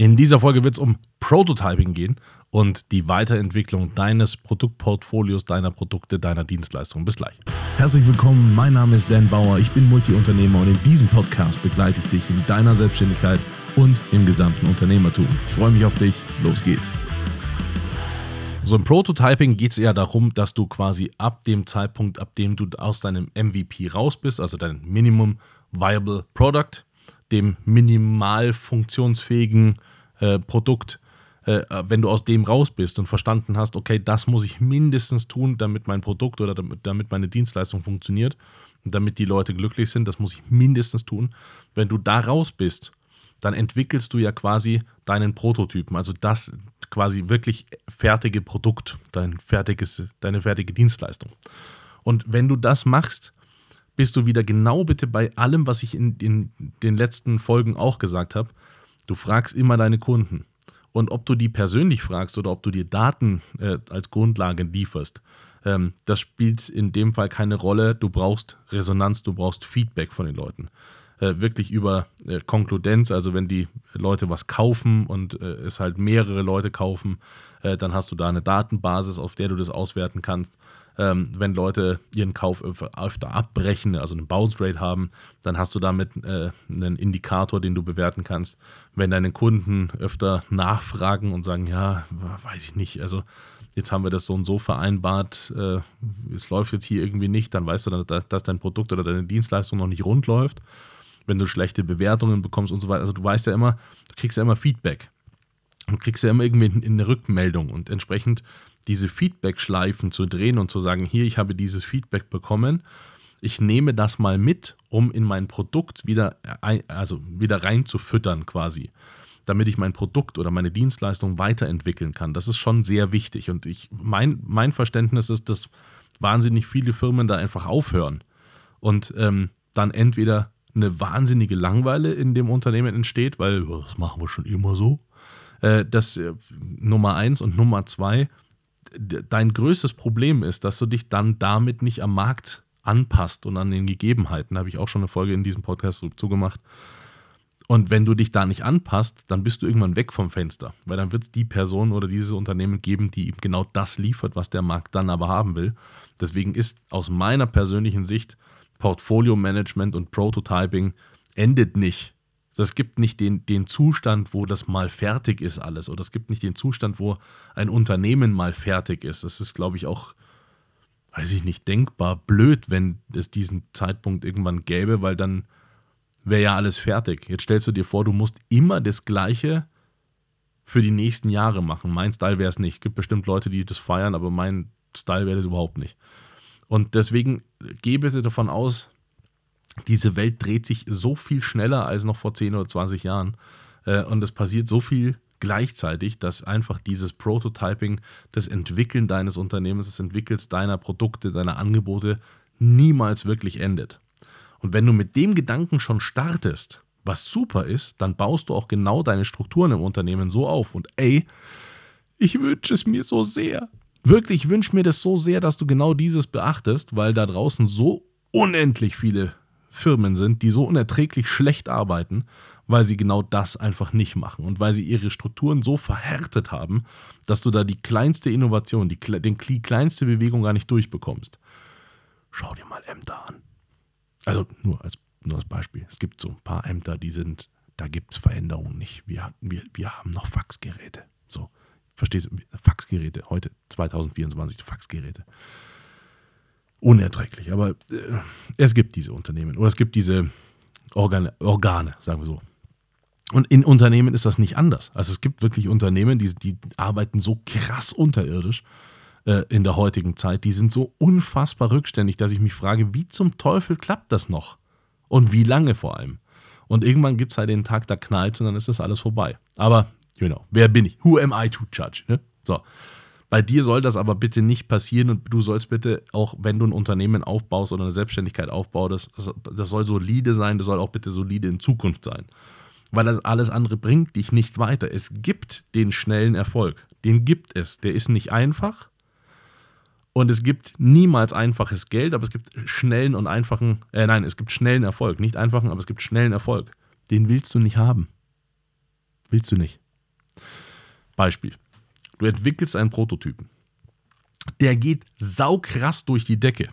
In dieser Folge wird es um Prototyping gehen und die Weiterentwicklung deines Produktportfolios, deiner Produkte, deiner Dienstleistungen. Bis gleich. Herzlich willkommen, mein Name ist Dan Bauer, ich bin Multiunternehmer und in diesem Podcast begleite ich dich in deiner Selbstständigkeit und im gesamten Unternehmertum. Ich freue mich auf dich, los geht's. So im Prototyping geht es eher darum, dass du quasi ab dem Zeitpunkt, ab dem du aus deinem MVP raus bist, also dein Minimum Viable Product, dem minimal funktionsfähigen äh, Produkt, äh, wenn du aus dem raus bist und verstanden hast, okay, das muss ich mindestens tun, damit mein Produkt oder damit, damit meine Dienstleistung funktioniert und damit die Leute glücklich sind, das muss ich mindestens tun. Wenn du da raus bist, dann entwickelst du ja quasi deinen Prototypen, also das quasi wirklich fertige Produkt, dein fertiges, deine fertige Dienstleistung. Und wenn du das machst, bist du wieder genau bitte bei allem, was ich in, in den letzten Folgen auch gesagt habe. Du fragst immer deine Kunden. Und ob du die persönlich fragst oder ob du dir Daten äh, als Grundlage lieferst, ähm, das spielt in dem Fall keine Rolle. Du brauchst Resonanz, du brauchst Feedback von den Leuten. Äh, wirklich über äh, Konkludenz, also wenn die Leute was kaufen und äh, es halt mehrere Leute kaufen, äh, dann hast du da eine Datenbasis, auf der du das auswerten kannst. Ähm, wenn Leute ihren Kauf öfter abbrechen, also eine Bounce Rate haben, dann hast du damit äh, einen Indikator, den du bewerten kannst. Wenn deine Kunden öfter nachfragen und sagen, ja, weiß ich nicht, also jetzt haben wir das so und so vereinbart, äh, es läuft jetzt hier irgendwie nicht, dann weißt du, dass, dass dein Produkt oder deine Dienstleistung noch nicht rund läuft. Wenn du schlechte Bewertungen bekommst und so weiter, also du weißt ja immer, du kriegst ja immer Feedback. Du kriegst ja immer irgendwie eine Rückmeldung und entsprechend diese Feedback-Schleifen zu drehen und zu sagen, hier, ich habe dieses Feedback bekommen, ich nehme das mal mit, um in mein Produkt wieder, also wieder reinzufüttern quasi, damit ich mein Produkt oder meine Dienstleistung weiterentwickeln kann. Das ist schon sehr wichtig und ich, mein, mein Verständnis ist, dass wahnsinnig viele Firmen da einfach aufhören und ähm, dann entweder eine wahnsinnige Langweile in dem Unternehmen entsteht, weil das machen wir schon immer so. Äh, das äh, Nummer eins und Nummer zwei, dein größtes Problem ist, dass du dich dann damit nicht am Markt anpasst und an den Gegebenheiten. Da habe ich auch schon eine Folge in diesem Podcast zugemacht. Und wenn du dich da nicht anpasst, dann bist du irgendwann weg vom Fenster, weil dann wird es die Person oder dieses Unternehmen geben, die ihm genau das liefert, was der Markt dann aber haben will. Deswegen ist aus meiner persönlichen Sicht Portfolio Management und Prototyping endet nicht das gibt nicht den, den Zustand, wo das mal fertig ist alles. Oder es gibt nicht den Zustand, wo ein Unternehmen mal fertig ist. Das ist, glaube ich, auch, weiß ich nicht, denkbar blöd, wenn es diesen Zeitpunkt irgendwann gäbe, weil dann wäre ja alles fertig. Jetzt stellst du dir vor, du musst immer das Gleiche für die nächsten Jahre machen. Mein Style wäre es nicht. Es gibt bestimmt Leute, die das feiern, aber mein Style wäre das überhaupt nicht. Und deswegen geh bitte davon aus, diese Welt dreht sich so viel schneller als noch vor 10 oder 20 Jahren. Äh, und es passiert so viel gleichzeitig, dass einfach dieses Prototyping, das Entwickeln deines Unternehmens, das Entwickeln deiner Produkte, deiner Angebote niemals wirklich endet. Und wenn du mit dem Gedanken schon startest, was super ist, dann baust du auch genau deine Strukturen im Unternehmen so auf. Und ey, ich wünsche es mir so sehr. Wirklich, ich wünsche mir das so sehr, dass du genau dieses beachtest, weil da draußen so unendlich viele Firmen sind, die so unerträglich schlecht arbeiten, weil sie genau das einfach nicht machen und weil sie ihre Strukturen so verhärtet haben, dass du da die kleinste Innovation, die, die kleinste Bewegung gar nicht durchbekommst. Schau dir mal Ämter an. Also nur als, nur als Beispiel. Es gibt so ein paar Ämter, die sind, da gibt es Veränderungen nicht. Wir, wir, wir haben noch Faxgeräte. So, verstehst du? Faxgeräte, heute 2024 Faxgeräte unerträglich. Aber äh, es gibt diese Unternehmen oder es gibt diese Organe, Organe, sagen wir so. Und in Unternehmen ist das nicht anders. Also es gibt wirklich Unternehmen, die, die arbeiten so krass unterirdisch äh, in der heutigen Zeit. Die sind so unfassbar rückständig, dass ich mich frage, wie zum Teufel klappt das noch? Und wie lange vor allem? Und irgendwann gibt es halt den Tag, da knallt und dann ist das alles vorbei. Aber, you know, wer bin ich? Who am I to judge? Ne? So. Bei dir soll das aber bitte nicht passieren und du sollst bitte, auch wenn du ein Unternehmen aufbaust oder eine Selbstständigkeit aufbaust, das, das soll solide sein, das soll auch bitte solide in Zukunft sein. Weil alles andere bringt dich nicht weiter. Es gibt den schnellen Erfolg. Den gibt es. Der ist nicht einfach. Und es gibt niemals einfaches Geld, aber es gibt schnellen und einfachen, äh nein, es gibt schnellen Erfolg. Nicht einfachen, aber es gibt schnellen Erfolg. Den willst du nicht haben. Willst du nicht. Beispiel. Du entwickelst einen Prototypen. Der geht saukrass durch die Decke.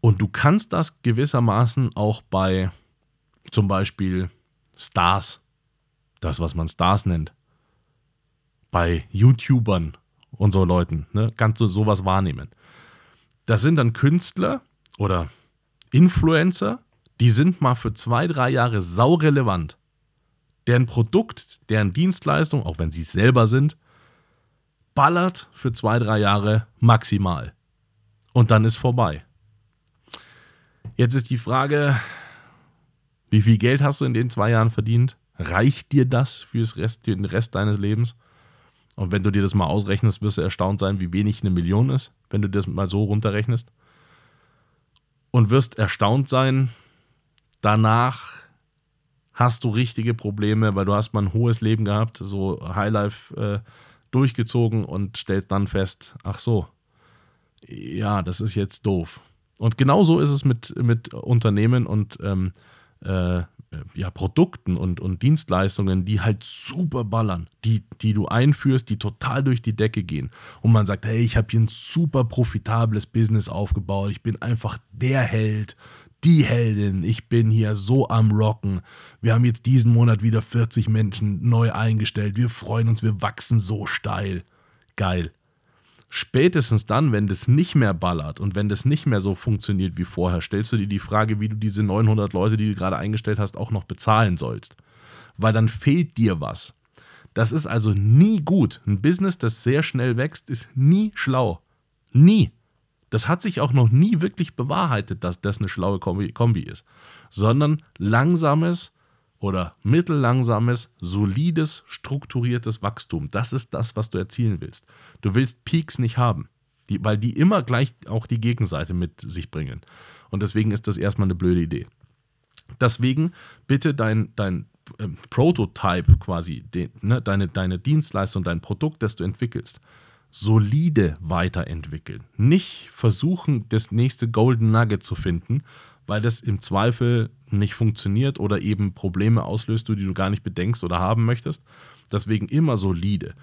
Und du kannst das gewissermaßen auch bei zum Beispiel Stars, das, was man Stars nennt, bei YouTubern und so Leuten, ne, kannst du sowas wahrnehmen. Das sind dann Künstler oder Influencer, die sind mal für zwei, drei Jahre saurelevant. Deren Produkt, deren Dienstleistung, auch wenn sie es selber sind, ballert für zwei, drei Jahre maximal. Und dann ist vorbei. Jetzt ist die Frage, wie viel Geld hast du in den zwei Jahren verdient? Reicht dir das für Rest, den Rest deines Lebens? Und wenn du dir das mal ausrechnest, wirst du erstaunt sein, wie wenig eine Million ist, wenn du das mal so runterrechnest. Und wirst erstaunt sein, danach hast du richtige Probleme, weil du hast mal ein hohes Leben gehabt, so Highlife äh, durchgezogen und stellst dann fest, ach so, ja, das ist jetzt doof. Und genauso ist es mit, mit Unternehmen und ähm, äh, ja, Produkten und, und Dienstleistungen, die halt super ballern, die, die du einführst, die total durch die Decke gehen. Und man sagt, hey, ich habe hier ein super profitables Business aufgebaut, ich bin einfach der Held, die Heldin, ich bin hier so am Rocken. Wir haben jetzt diesen Monat wieder 40 Menschen neu eingestellt, wir freuen uns, wir wachsen so steil. Geil spätestens dann, wenn das nicht mehr ballert und wenn das nicht mehr so funktioniert wie vorher, stellst du dir die Frage, wie du diese 900 Leute, die du gerade eingestellt hast, auch noch bezahlen sollst. Weil dann fehlt dir was. Das ist also nie gut. Ein Business, das sehr schnell wächst, ist nie schlau. Nie. Das hat sich auch noch nie wirklich bewahrheitet, dass das eine schlaue Kombi, ist. Sondern langsames, oder mittellangsames, solides, strukturiertes Wachstum. Das ist das, was du erzielen willst. Du willst Peaks nicht haben, die, weil die immer gleich auch die Gegenseite mit sich bringen. Und deswegen ist das erstmal eine blöde Idee. Deswegen bitte dein, dein äh, Prototype quasi, de, ne, deine, deine Dienstleistung, dein Produkt, das du entwickelst, solide weiterentwickeln. Nicht versuchen, das nächste Golden Nugget zu finden, weil das im Zweifel nicht funktioniert oder eben Probleme auslöst, die du gar nicht bedenkst oder haben möchtest. Deswegen immer solide.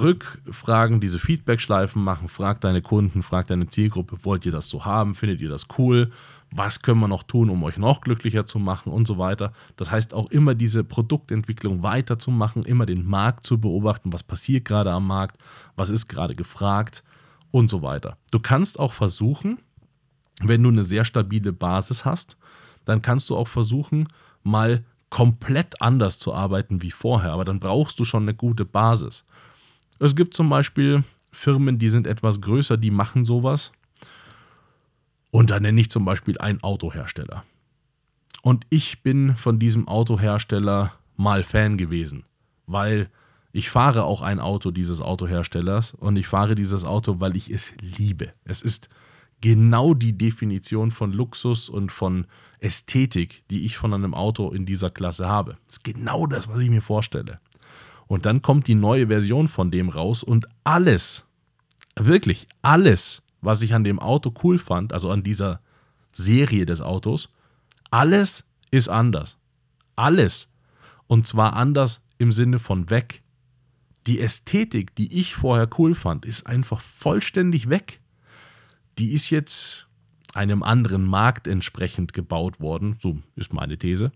Rückfragen, diese Feedback-Schleifen machen, frag deine Kunden, frag deine Zielgruppe, wollt ihr das so haben, findet ihr das cool, was können wir noch tun, um euch noch glücklicher zu machen und so weiter. Das heißt auch immer diese Produktentwicklung weiterzumachen, immer den Markt zu beobachten, was passiert gerade am Markt, was ist gerade gefragt und so weiter. Du kannst auch versuchen, wenn du eine sehr stabile Basis hast, dann kannst du auch versuchen, mal komplett anders zu arbeiten wie vorher. Aber dann brauchst du schon eine gute Basis. Es gibt zum Beispiel Firmen, die sind etwas größer, die machen sowas. Und da nenne ich zum Beispiel einen Autohersteller. Und ich bin von diesem Autohersteller mal Fan gewesen, weil ich fahre auch ein Auto dieses Autoherstellers und ich fahre dieses Auto, weil ich es liebe. Es ist genau die Definition von Luxus und von Ästhetik, die ich von einem Auto in dieser Klasse habe. Das ist genau das, was ich mir vorstelle. Und dann kommt die neue Version von dem raus und alles, wirklich alles, was ich an dem Auto cool fand, also an dieser Serie des Autos, alles ist anders. Alles. Und zwar anders im Sinne von weg. Die Ästhetik, die ich vorher cool fand, ist einfach vollständig weg die ist jetzt einem anderen Markt entsprechend gebaut worden, so ist meine These.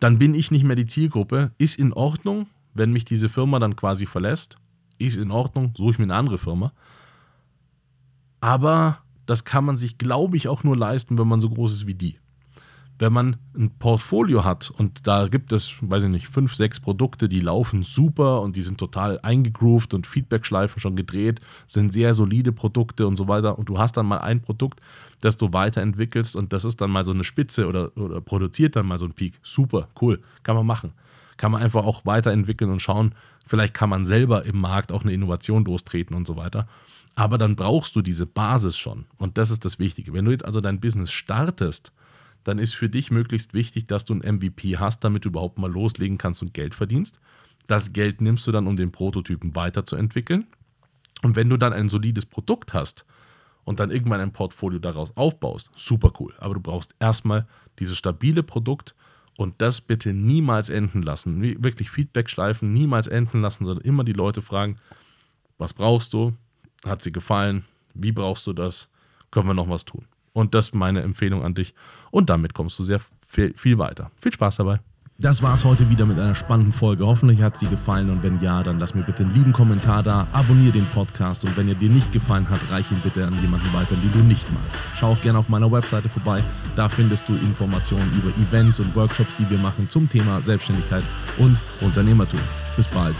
Dann bin ich nicht mehr die Zielgruppe, ist in Ordnung, wenn mich diese Firma dann quasi verlässt, ist in Ordnung, suche ich mir eine andere Firma. Aber das kann man sich, glaube ich, auch nur leisten, wenn man so groß ist wie die wenn man ein Portfolio hat und da gibt es, weiß ich nicht, fünf, sechs Produkte, die laufen super und die sind total eingegroovt und Feedback-Schleifen schon gedreht, sind sehr solide Produkte und so weiter und du hast dann mal ein Produkt, das du weiterentwickelst und das ist dann mal so eine Spitze oder, oder produziert dann mal so ein Peak. Super, cool, kann man machen. Kann man einfach auch weiterentwickeln und schauen, vielleicht kann man selber im Markt auch eine Innovation lostreten und so weiter. Aber dann brauchst du diese Basis schon und das ist das Wichtige. Wenn du jetzt also dein Business startest, dann ist für dich möglichst wichtig, dass du ein MVP hast, damit du überhaupt mal loslegen kannst und Geld verdienst. Das Geld nimmst du dann, um den Prototypen weiterzuentwickeln. Und wenn du dann ein solides Produkt hast und dann irgendwann ein Portfolio daraus aufbaust, super cool. Aber du brauchst erstmal dieses stabile Produkt Und das bitte niemals enden lassen. Wirklich Feedback schleifen, niemals enden lassen, sondern immer die Leute fragen, was brauchst du? Hat sie gefallen? Wie brauchst du das? Können wir noch was tun? Und das ist meine Empfehlung an dich. Und damit kommst du sehr viel, viel weiter. Viel Spaß dabei. Das war es heute wieder mit einer spannenden Folge. Hoffentlich hat sie gefallen und wenn ja, dann lass mir bitte einen lieben Kommentar da, abonniere den Podcast und wenn er dir nicht gefallen hat, reich ihn bitte an jemanden weiter, den du nicht magst. Schau auch gerne auf meiner Webseite vorbei. Da findest du Informationen über Events und Workshops, die wir machen zum Thema Selbstständigkeit und Unternehmertum. Bis bald.